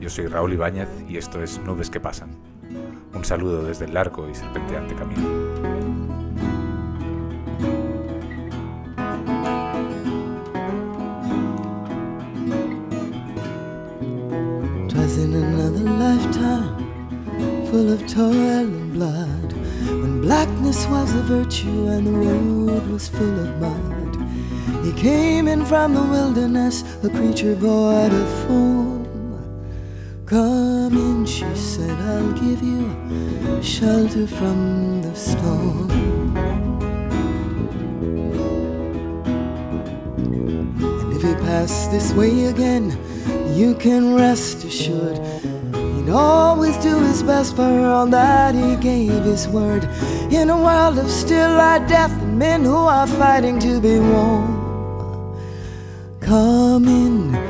Yo soy Raúl Ibáñez y esto es Nubes que Pasan. Un saludo desde el largo y serpenteante camino. In another lifetime, full of toil and blood, when blackness was a virtue and the road was full of mud. He came in from the wilderness, a creature void of form. Come in, she said, I'll give you shelter from the storm. And if he pass this way again, you can rest assured he'd always do his best for her all that he gave his word. In a world of still light death and men who are fighting to be warm. Come in,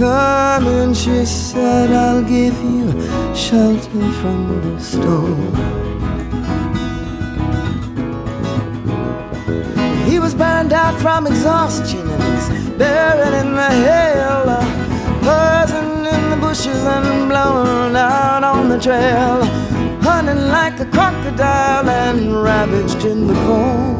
Come in, she said, I'll give you shelter from the storm. He was burned out from exhaustion and he's buried in the hail. Buzzing in the bushes and blown out on the trail. Hunting like a crocodile and ravaged in the corn.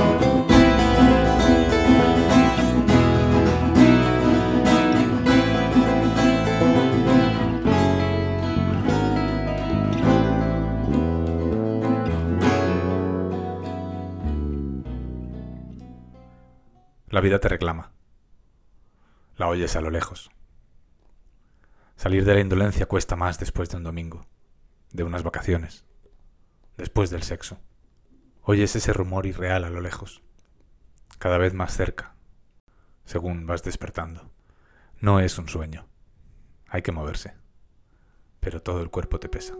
La vida te reclama. La oyes a lo lejos. Salir de la indolencia cuesta más después de un domingo, de unas vacaciones, después del sexo. Oyes ese rumor irreal a lo lejos, cada vez más cerca, según vas despertando. No es un sueño. Hay que moverse, pero todo el cuerpo te pesa.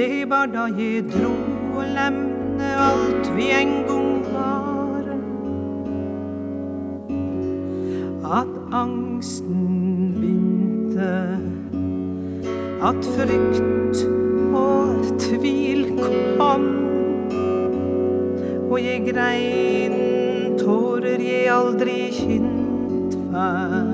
Det var da jeg dro og lemne alt vi en gang var. At angsten begynte, at frykt og tvil kom. Og jeg grein tårer jeg aldri kjent før.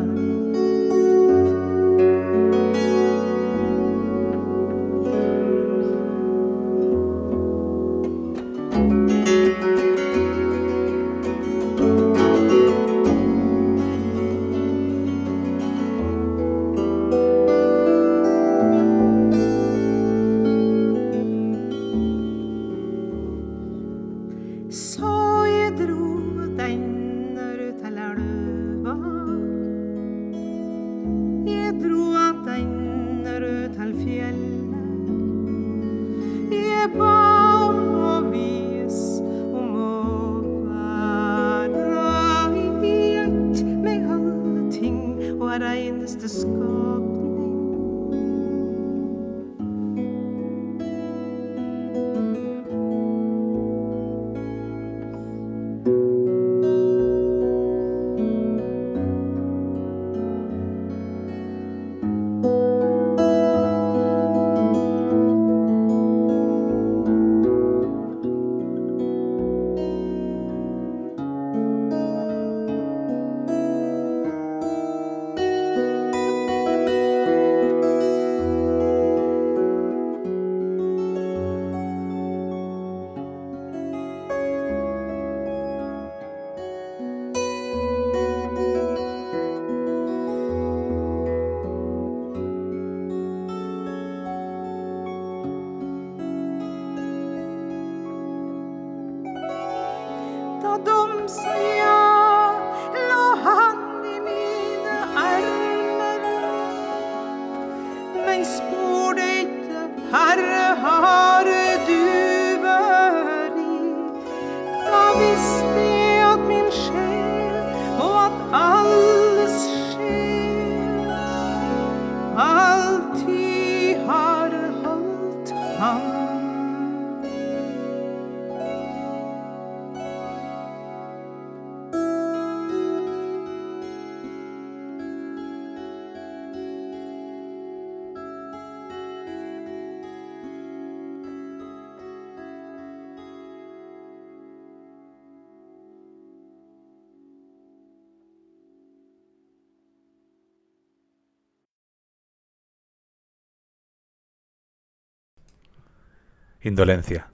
Indolencia.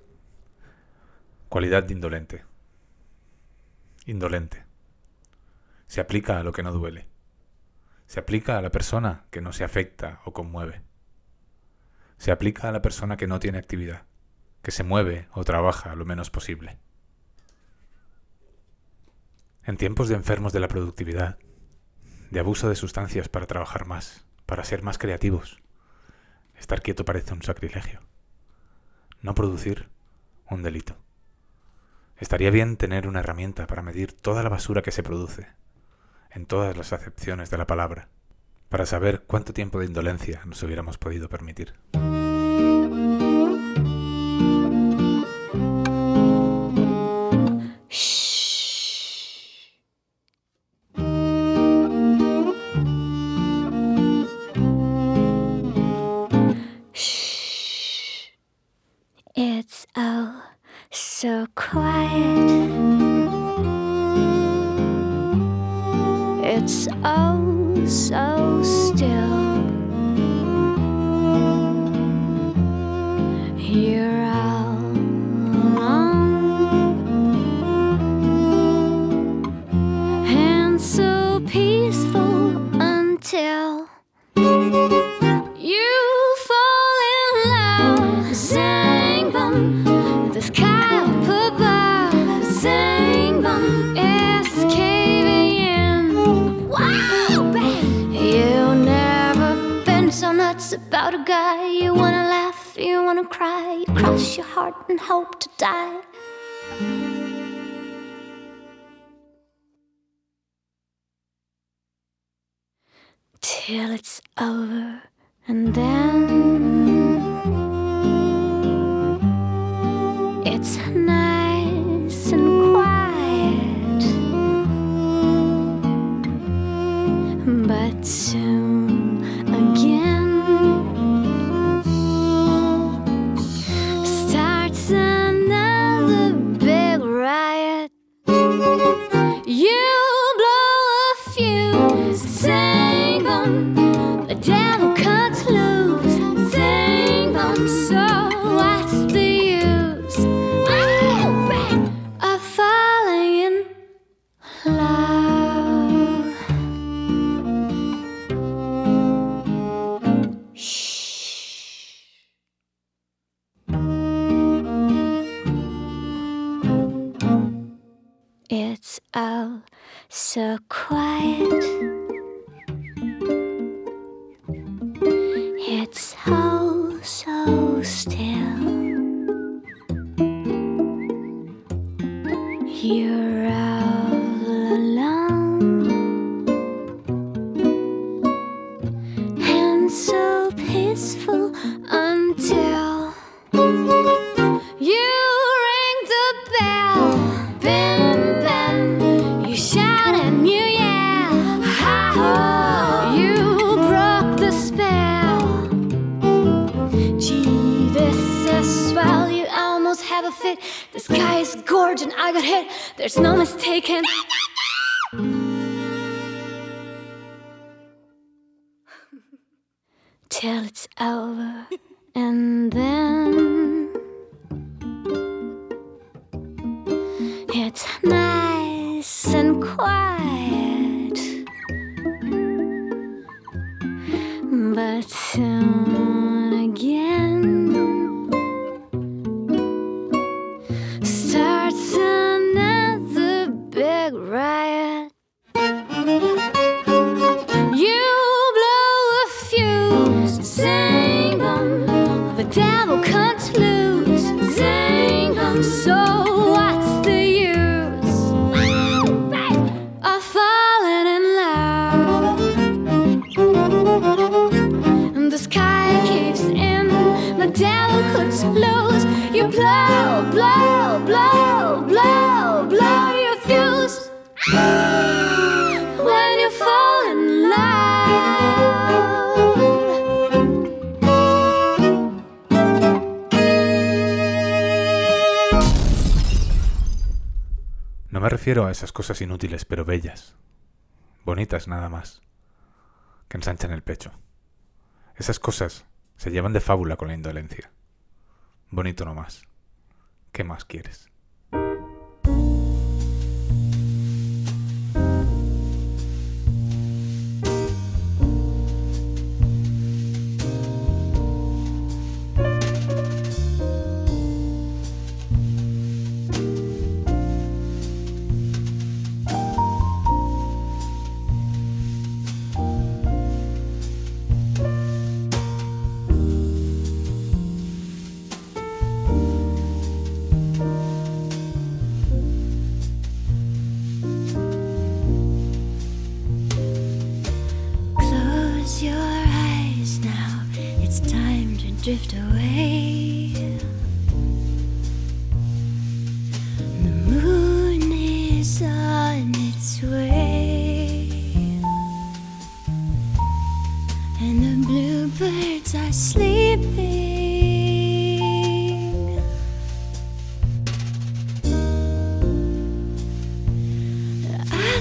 Cualidad de indolente. Indolente. Se aplica a lo que no duele. Se aplica a la persona que no se afecta o conmueve. Se aplica a la persona que no tiene actividad, que se mueve o trabaja lo menos posible. En tiempos de enfermos de la productividad, de abuso de sustancias para trabajar más, para ser más creativos, estar quieto parece un sacrilegio. No producir, un delito. Estaría bien tener una herramienta para medir toda la basura que se produce, en todas las acepciones de la palabra, para saber cuánto tiempo de indolencia nos hubiéramos podido permitir. say refiero a esas cosas inútiles pero bellas, bonitas nada más, que ensanchan el pecho. Esas cosas se llevan de fábula con la indolencia. Bonito nomás. ¿Qué más quieres?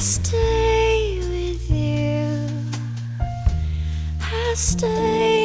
stay with you. I stay.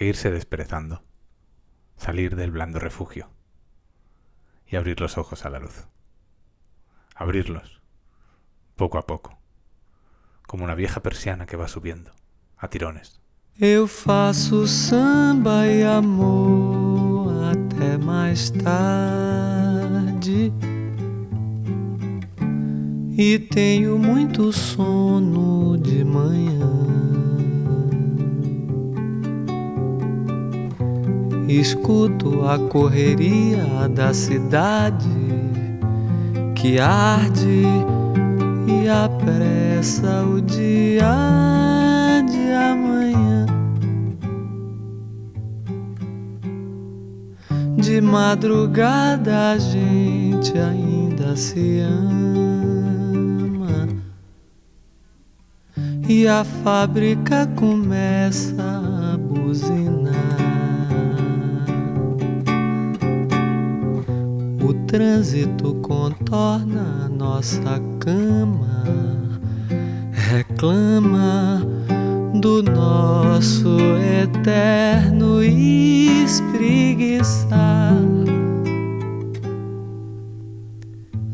que irse desperezando, salir del blando refugio y abrir los ojos a la luz. Abrirlos, poco a poco, como una vieja persiana que va subiendo, a tirones. Eu faço samba e amor até tarde. E muito sono de manhã. Escuto a correria da cidade que arde e apressa o dia de amanhã. De madrugada a gente ainda se ama e a fábrica começa a buzinar. Trânsito contorna nossa cama, reclama do nosso eterno espreguiçar.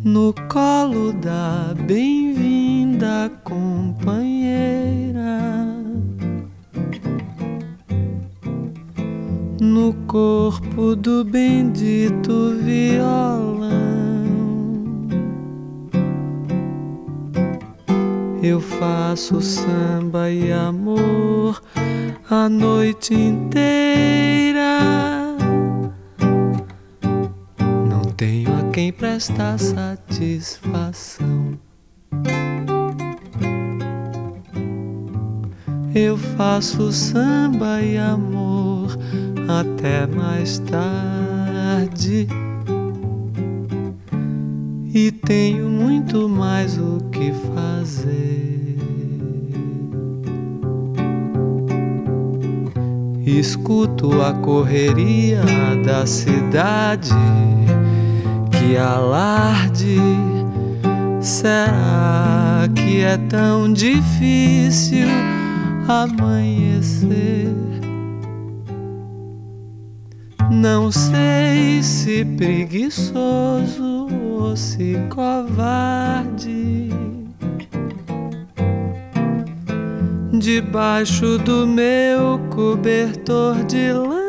No colo da bem-vinda companheira, corpo do bendito violão. Eu faço samba e amor a noite inteira. Não tenho a quem prestar satisfação. Eu faço samba e amor até mais tarde. E tenho muito mais o que fazer. Escuto a correria da cidade que alarde. Será que é tão difícil amanhecer? Não sei se preguiçoso ou se covarde. Debaixo do meu cobertor de lã,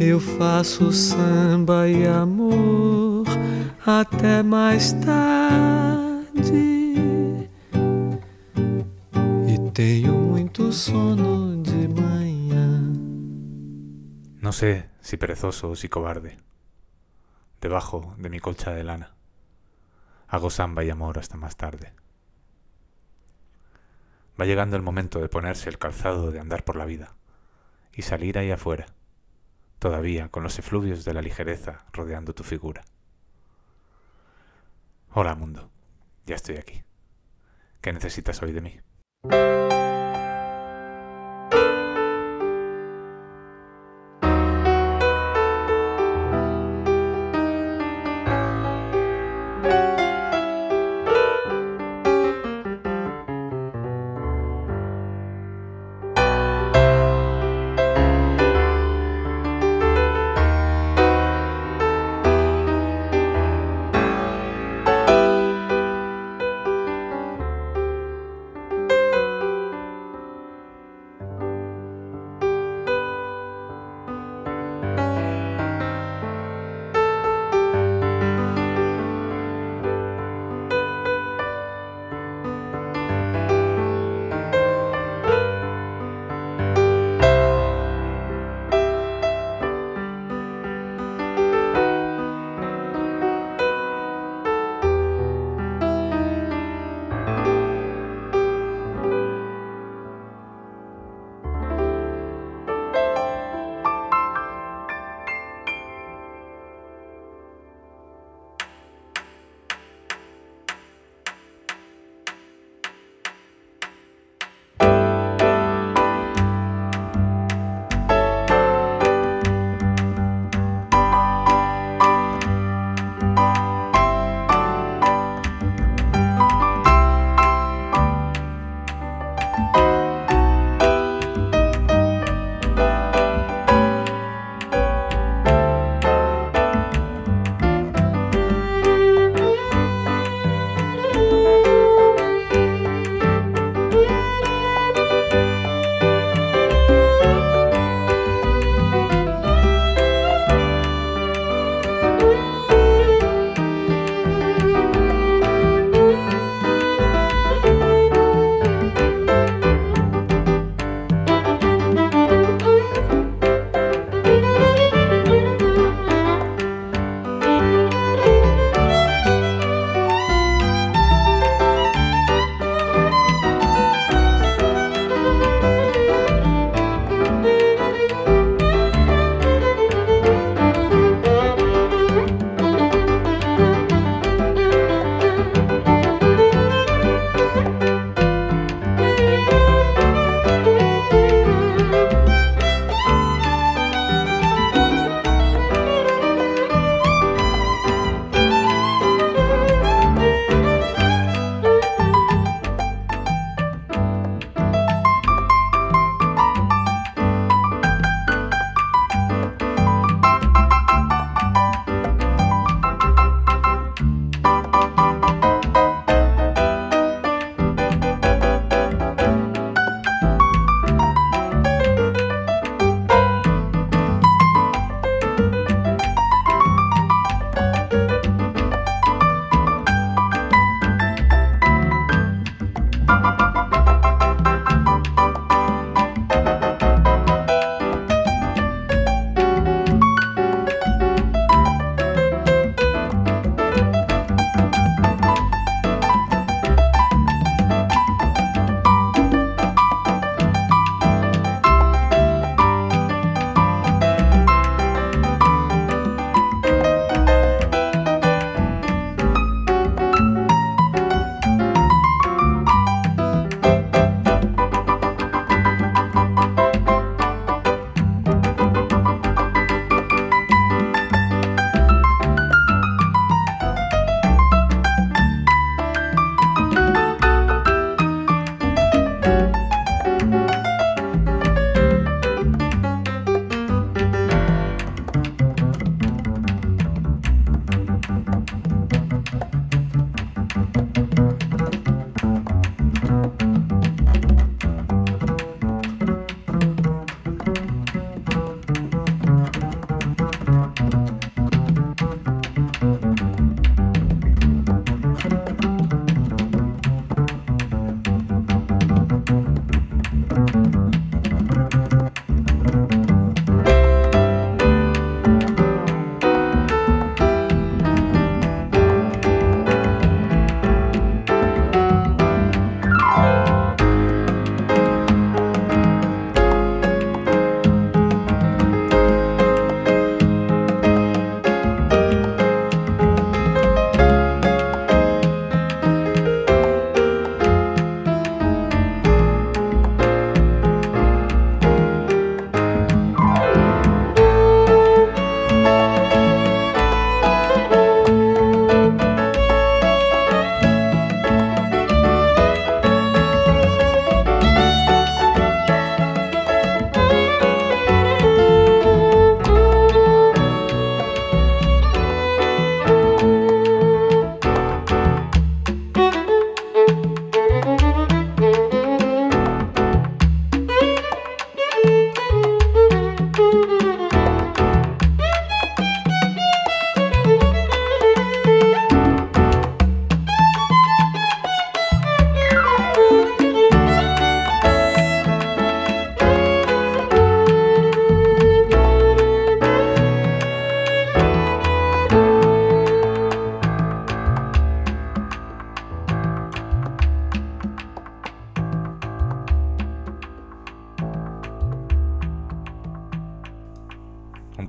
eu faço samba e amor até mais tarde. No sé si perezoso o si cobarde. Debajo de mi colcha de lana. Hago samba y amor hasta más tarde. Va llegando el momento de ponerse el calzado de andar por la vida y salir ahí afuera, todavía con los efluvios de la ligereza rodeando tu figura. Hola mundo, ya estoy aquí. ¿Qué necesitas hoy de mí?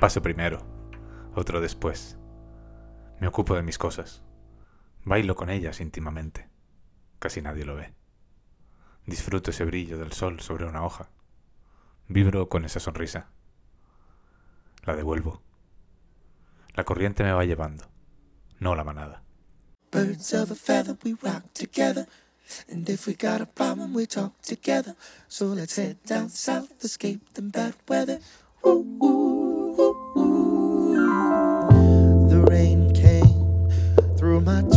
paso primero, otro después. Me ocupo de mis cosas. Bailo con ellas íntimamente. Casi nadie lo ve. Disfruto ese brillo del sol sobre una hoja. Vibro con esa sonrisa. La devuelvo. La corriente me va llevando, no la manada. Birds of a feather, we rock together. And if we got a problem, we talk together. So let's head down south, escape the bad weather. Ooh, ooh. my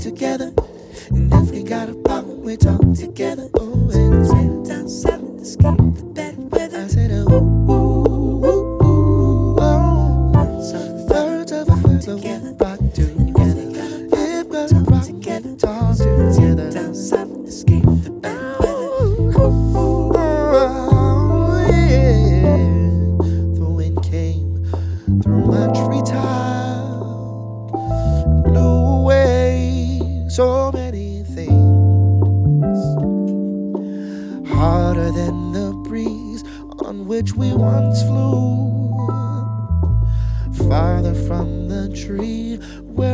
together. And if we got a problem, we talk together. Oh, and down, silent, escape so many things harder than the breeze on which we once flew, farther from the tree where.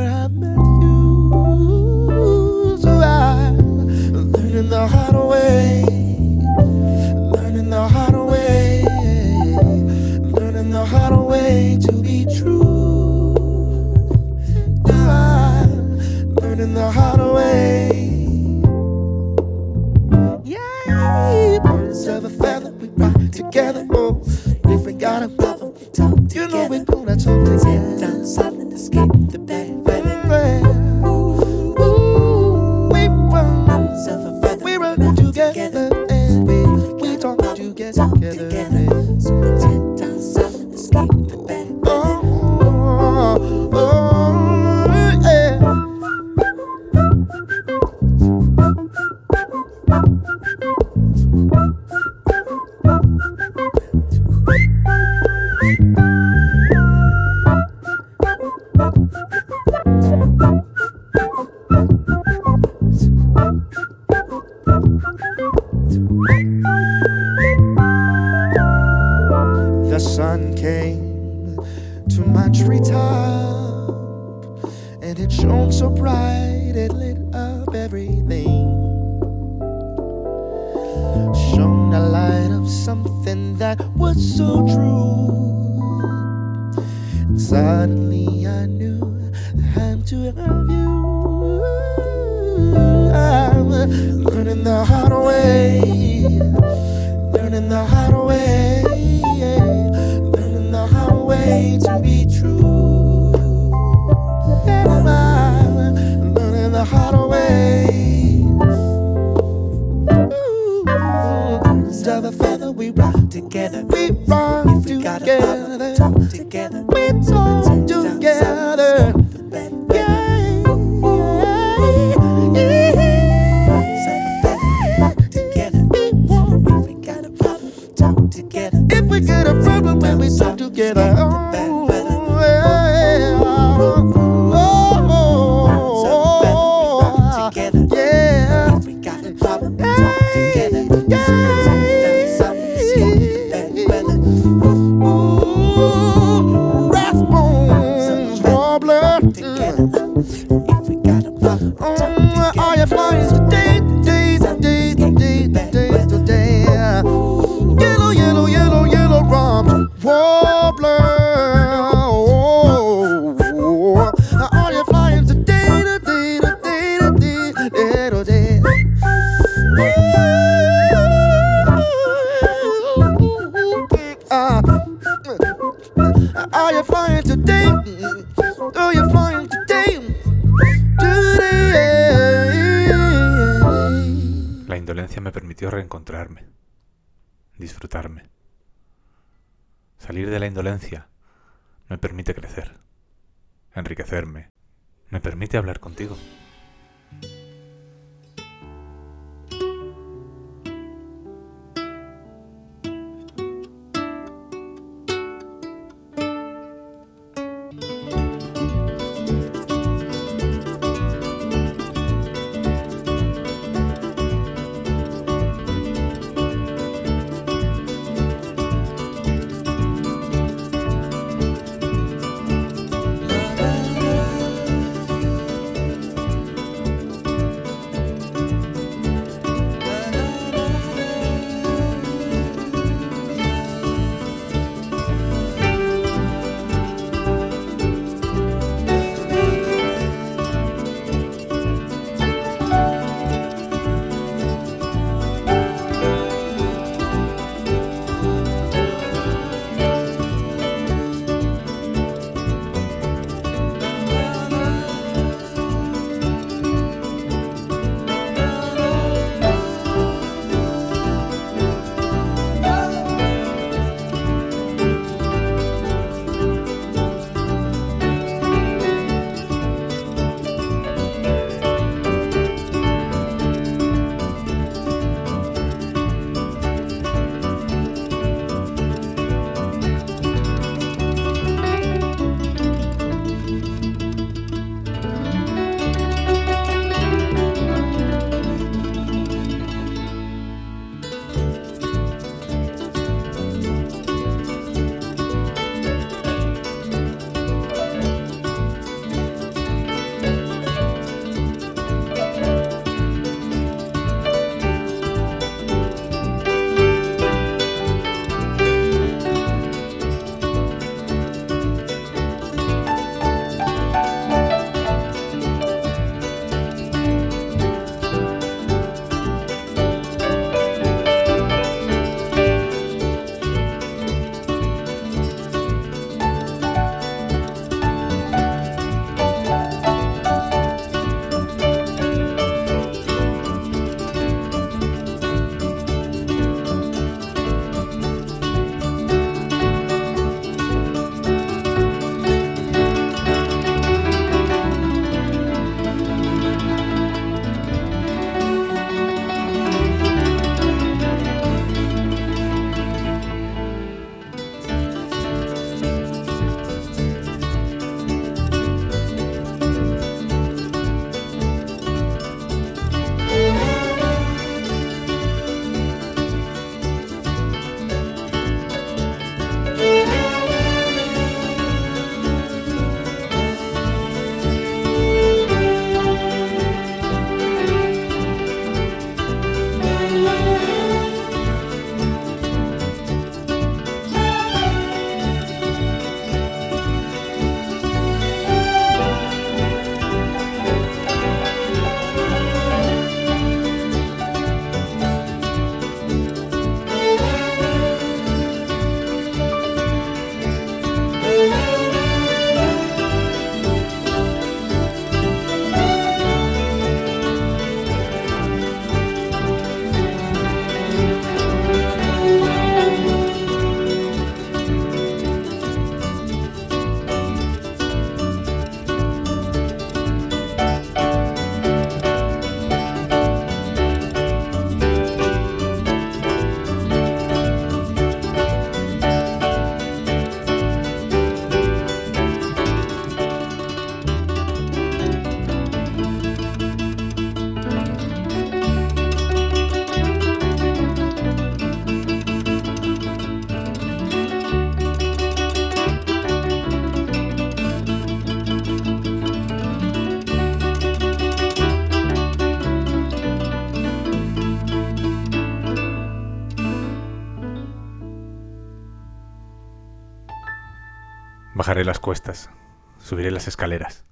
Bajaré las cuestas, subiré las escaleras.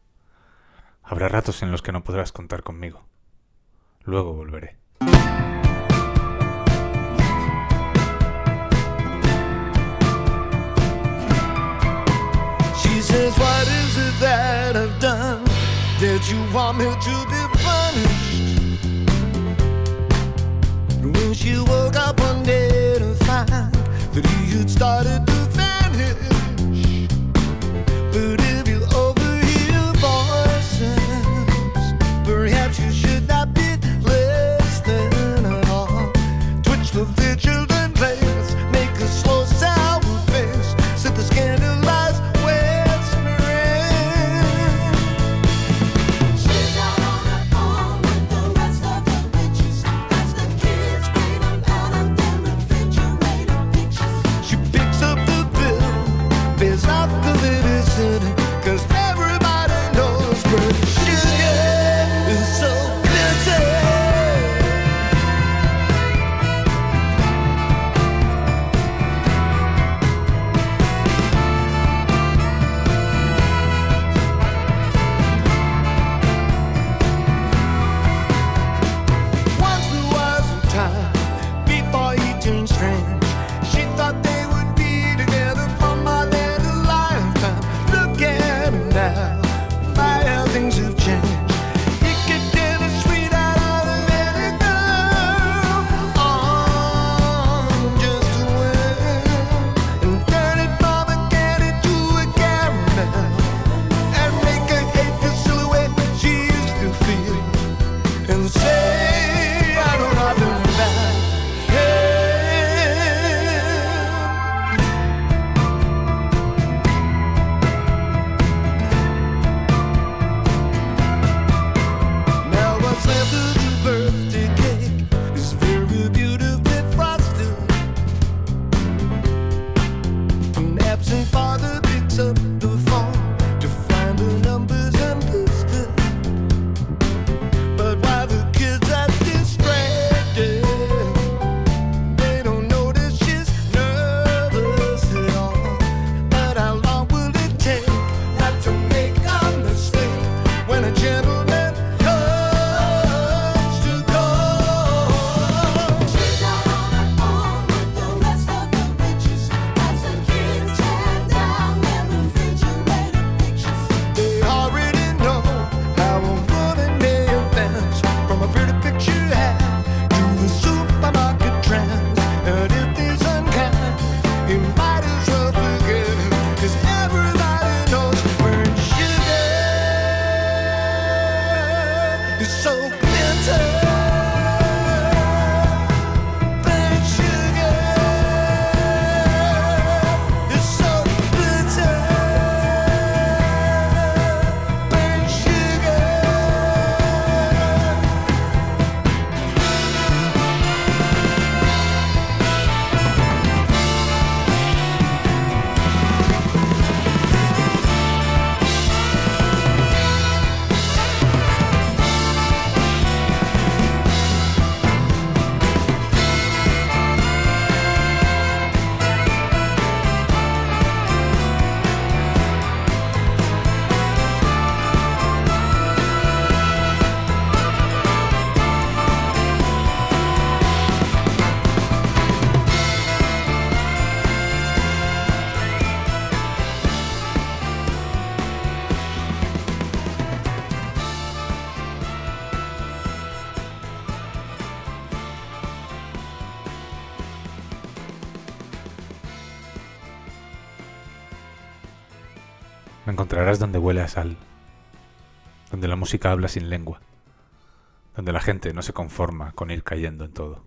Habrá ratos en los que no podrás contar conmigo. Luego volveré. She says, What is it that I've done that you want me to be punished? Will encontrarás donde huele a sal, donde la música habla sin lengua, donde la gente no se conforma con ir cayendo en todo.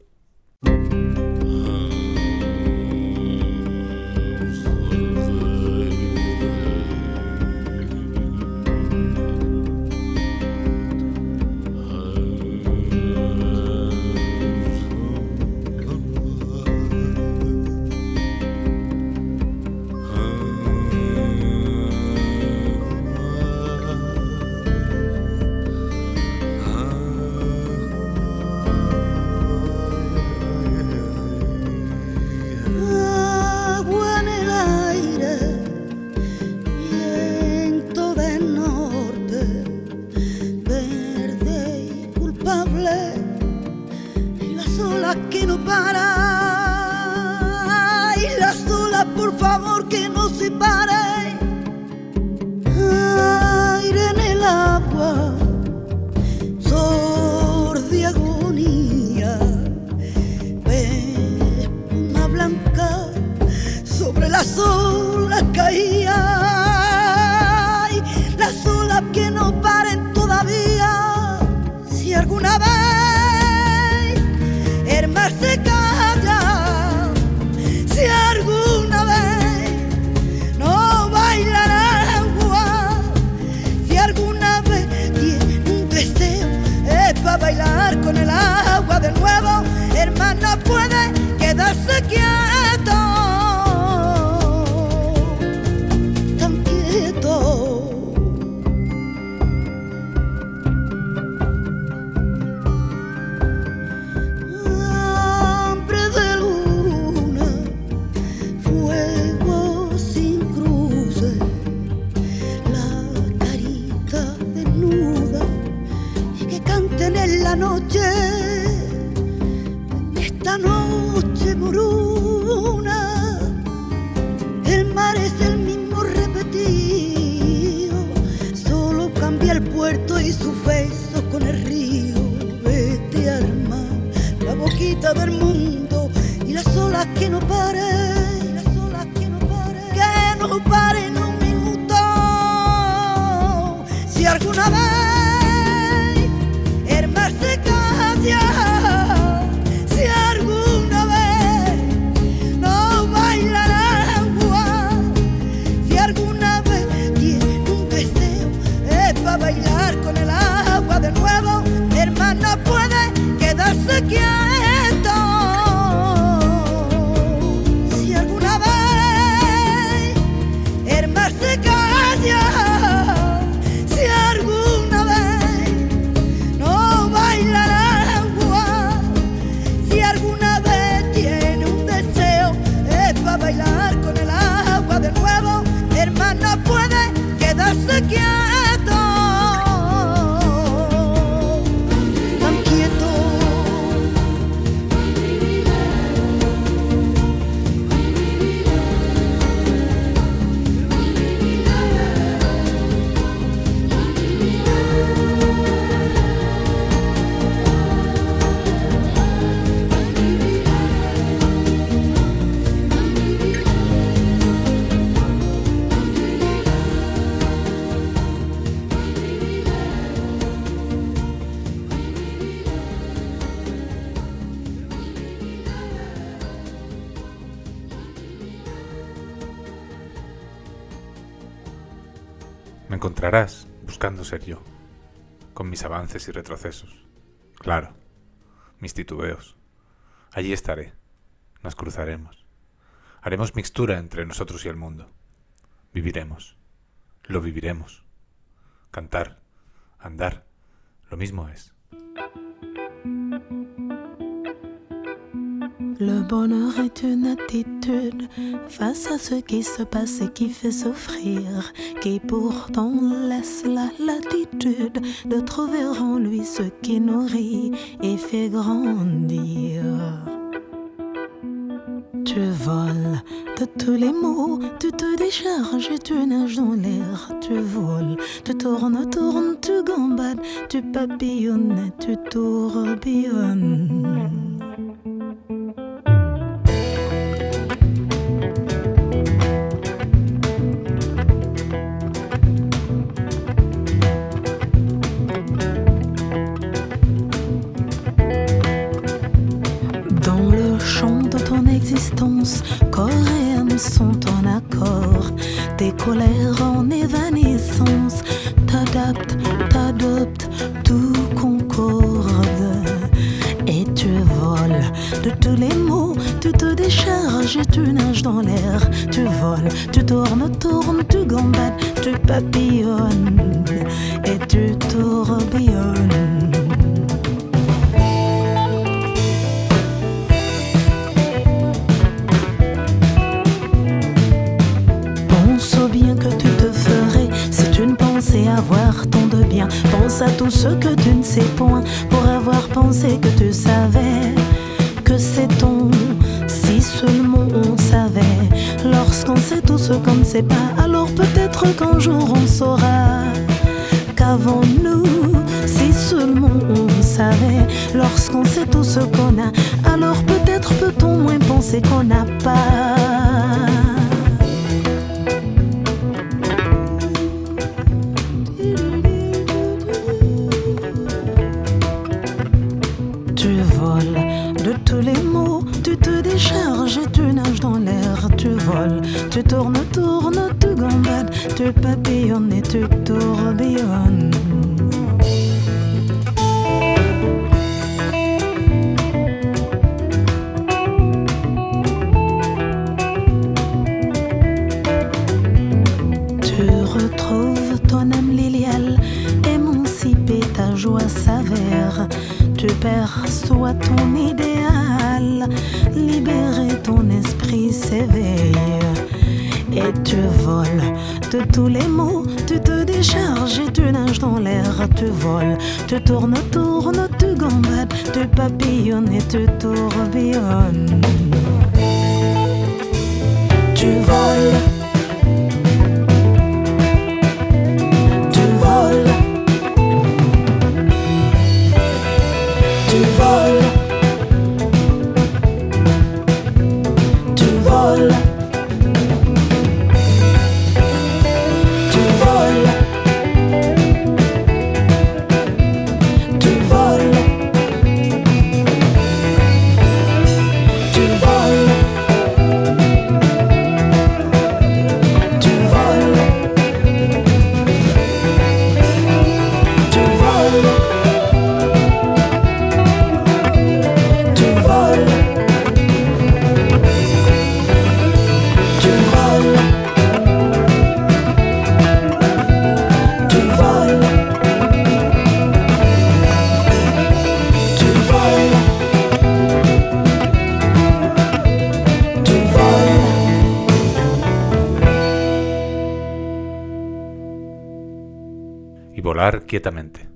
alguna vez. y retrocesos. Claro, mis titubeos. Allí estaré. Nos cruzaremos. Haremos mixtura entre nosotros y el mundo. Viviremos. Lo viviremos. Cantar. Andar. Lo mismo es. Le bonheur est une attitude face à ce qui se passe et qui fait souffrir, qui pourtant laisse la latitude de trouver en lui ce qui nourrit et fait grandir. Tu voles de tous les mots, tu te décharges et tu nages dans l'air, tu voles, tu tournes, tournes, tu gambades, tu papillonnes, tu tourbillonnes. Volar quietamente.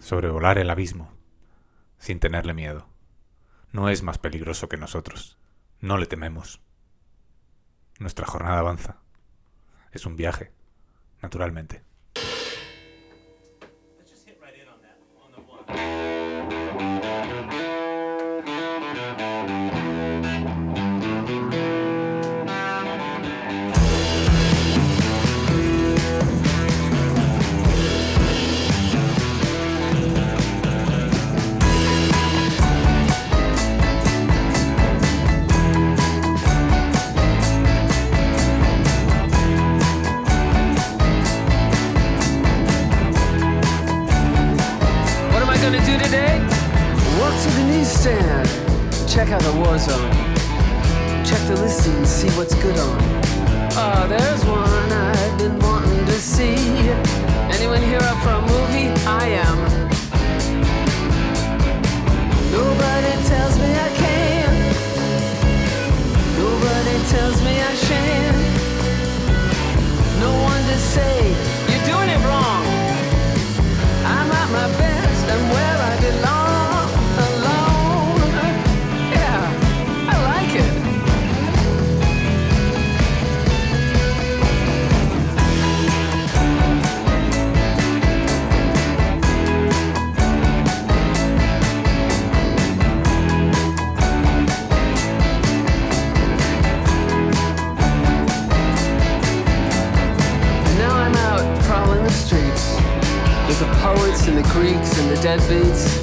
Sobrevolar el abismo. Sin tenerle miedo. No es más peligroso que nosotros. No le tememos. Nuestra jornada avanza. Es un viaje, naturalmente. Check out the war zone, check the listings, see what's good on. Oh, there's one I've been wanting to see. Anyone here up for a movie? I am. Nobody tells me I can. Nobody tells me I shan't. No one to say And the deadbeats.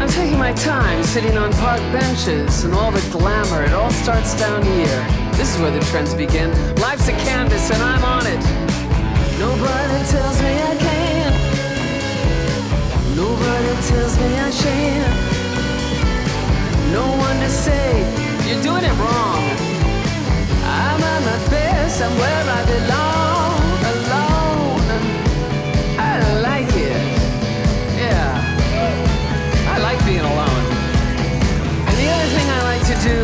I'm taking my time sitting on park benches and all the glamour. It all starts down here. This is where the trends begin. Life's a canvas and I'm on it. Nobody tells me I can't. Nobody tells me I shan't. No one to say you're doing it wrong. I'm at my best. I'm where I belong. To do,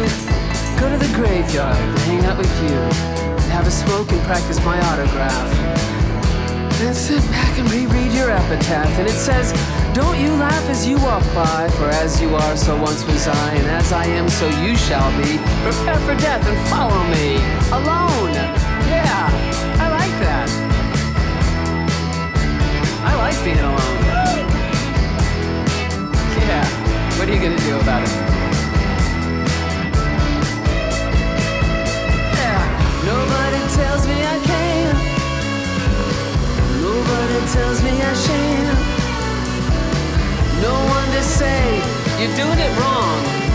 go to the graveyard and hang out with you. And have a smoke and practice my autograph. Then sit back and reread your epitaph. And it says, Don't you laugh as you walk by, for as you are, so once was I, and as I am, so you shall be. Prepare for death and follow me. Alone. Yeah, I like that. I like being alone. Yeah, what are you gonna do about it? Tells me I can. Nobody tells me I shan't. No one to say you're doing it wrong.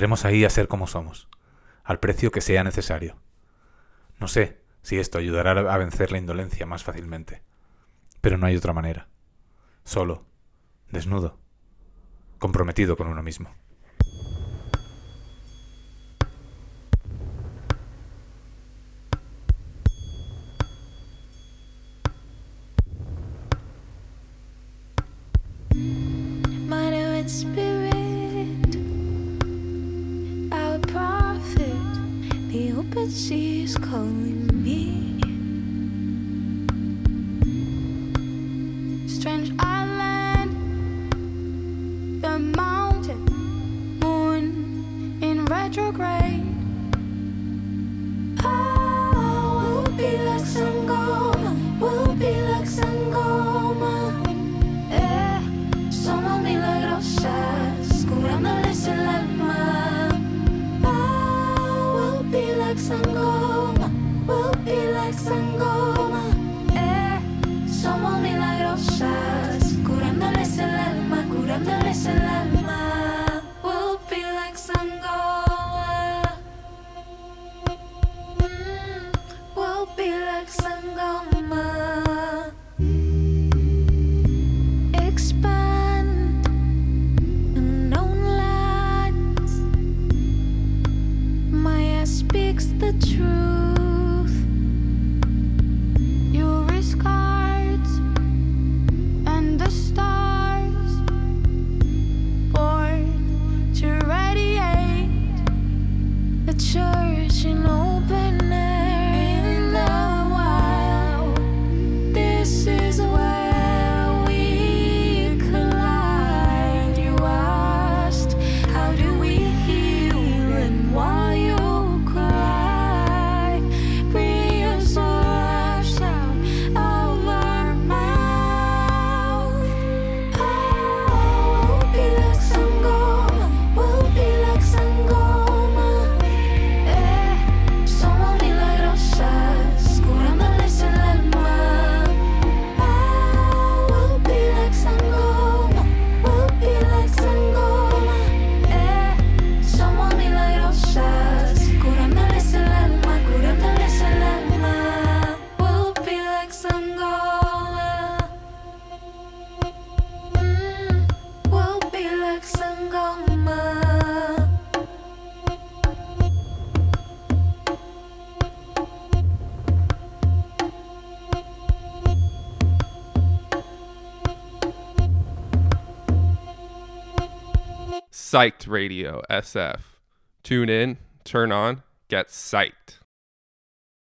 Saldremos ahí a ser como somos, al precio que sea necesario. No sé si esto ayudará a vencer la indolencia más fácilmente, pero no hay otra manera. Solo, desnudo, comprometido con uno mismo. she's calling me. Strange island, the mountain, moon in retrograde. Psyched Radio SF. Tune in, turn on, get psyched.